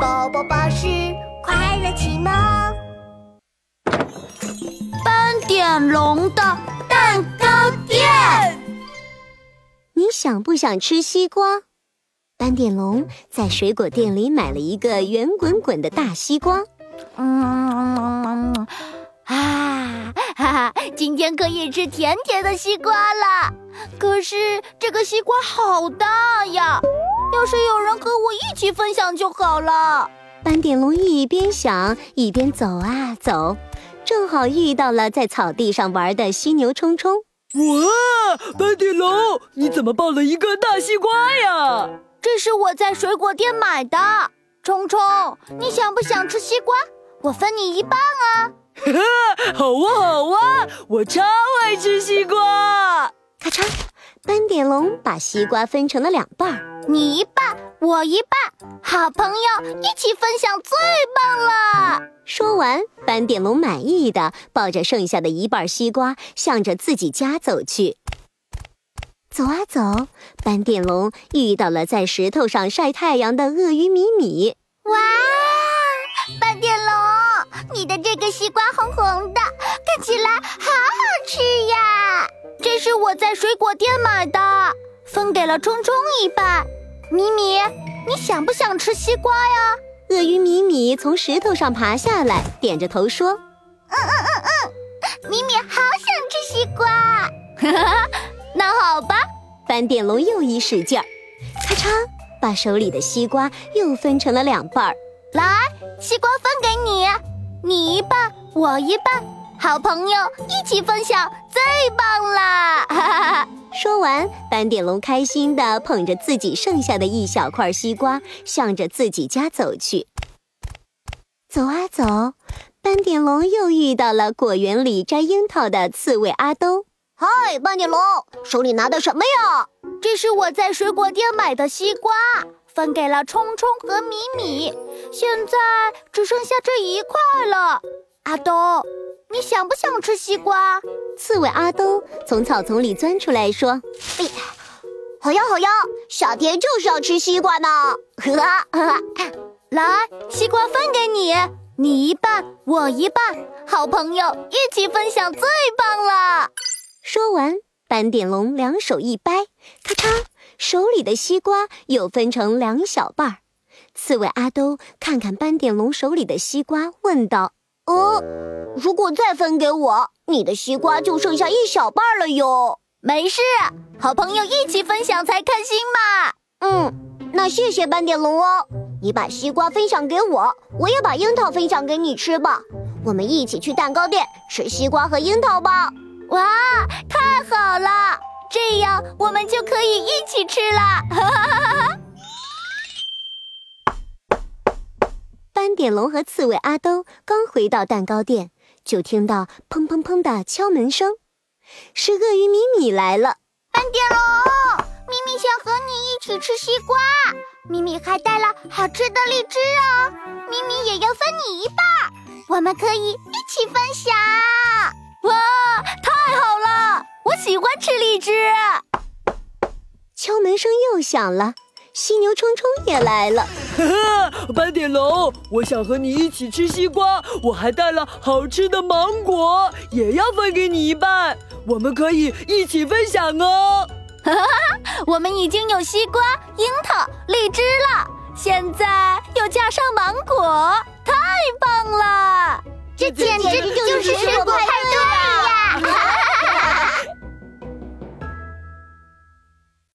宝宝巴士快乐启蒙。斑点龙的蛋糕店，你想不想吃西瓜？斑点龙在水果店里买了一个圆滚滚的大西瓜。嗯啊，哈哈，今天可以吃甜甜的西瓜了。可是这个西瓜好大呀，要是有人和我一起分享就好了。斑点龙一边想一边走啊走，正好遇到了在草地上玩的犀牛冲冲。哇，斑点龙，你怎么抱了一个大西瓜呀？这是我在水果店买的。冲冲，你想不想吃西瓜？我分你一半啊！哈哈，好啊好啊，我超爱吃西瓜。咔嚓，斑点龙把西瓜分成了两半儿，你一半，我一半，好朋友一起分享最棒了。说完，斑点龙满意的抱着剩下的一半西瓜，向着自己家走去。走啊走，斑点龙遇到了在石头上晒太阳的鳄鱼米米。哇，斑点龙，你的这个西瓜红红的，看起来好好吃呀！这是我在水果店买的，分给了冲冲一半。米米，你想不想吃西瓜呀？鳄鱼米米从石头上爬下来，点着头说：“嗯嗯嗯嗯，米米好想吃西瓜。”哈哈。那好吧，斑点龙又一使劲儿，咔嚓，把手里的西瓜又分成了两半儿。来，西瓜分给你，你一半，我一半，好朋友一起分享最棒啦！哈哈哈。说完，斑点龙开心地捧着自己剩下的一小块西瓜，向着自己家走去。走啊走，斑点龙又遇到了果园里摘樱桃的刺猬阿兜。嗨，斑点龙，手里拿的什么呀？这是我在水果店买的西瓜，分给了冲冲和米米，现在只剩下这一块了。阿兜，你想不想吃西瓜？刺猬阿兜从草丛里钻出来说：“哎，好呀好呀，夏天就是要吃西瓜呢。呵呵，来，西瓜分给你，你一半，我一半，好朋友一起分享最棒了。”说完，斑点龙两手一掰，咔嚓，手里的西瓜又分成两小半儿。刺猬阿兜看看斑点龙手里的西瓜，问道：“呃，如果再分给我，你的西瓜就剩下一小半了哟。”没事，好朋友一起分享才开心嘛。嗯，那谢谢斑点龙哦，你把西瓜分享给我，我也把樱桃分享给你吃吧。我们一起去蛋糕店吃西瓜和樱桃吧。哇，太好了！这样我们就可以一起吃了。斑点龙和刺猬阿兜刚回到蛋糕店，就听到砰砰砰的敲门声，是鳄鱼米米来了。斑点龙，米米想和你一起吃西瓜，米米还带了好吃的荔枝哦，米米也要分你一半，我们可以一起分享。哇，太好了！我喜欢吃荔枝。敲门声又响了，犀牛冲冲也来了。斑点龙，我想和你一起吃西瓜，我还带了好吃的芒果，也要分给你一半，我们可以一起分享哦。哈哈，我们已经有西瓜、樱桃、荔枝了，现在又加上芒果，太棒了！这简直。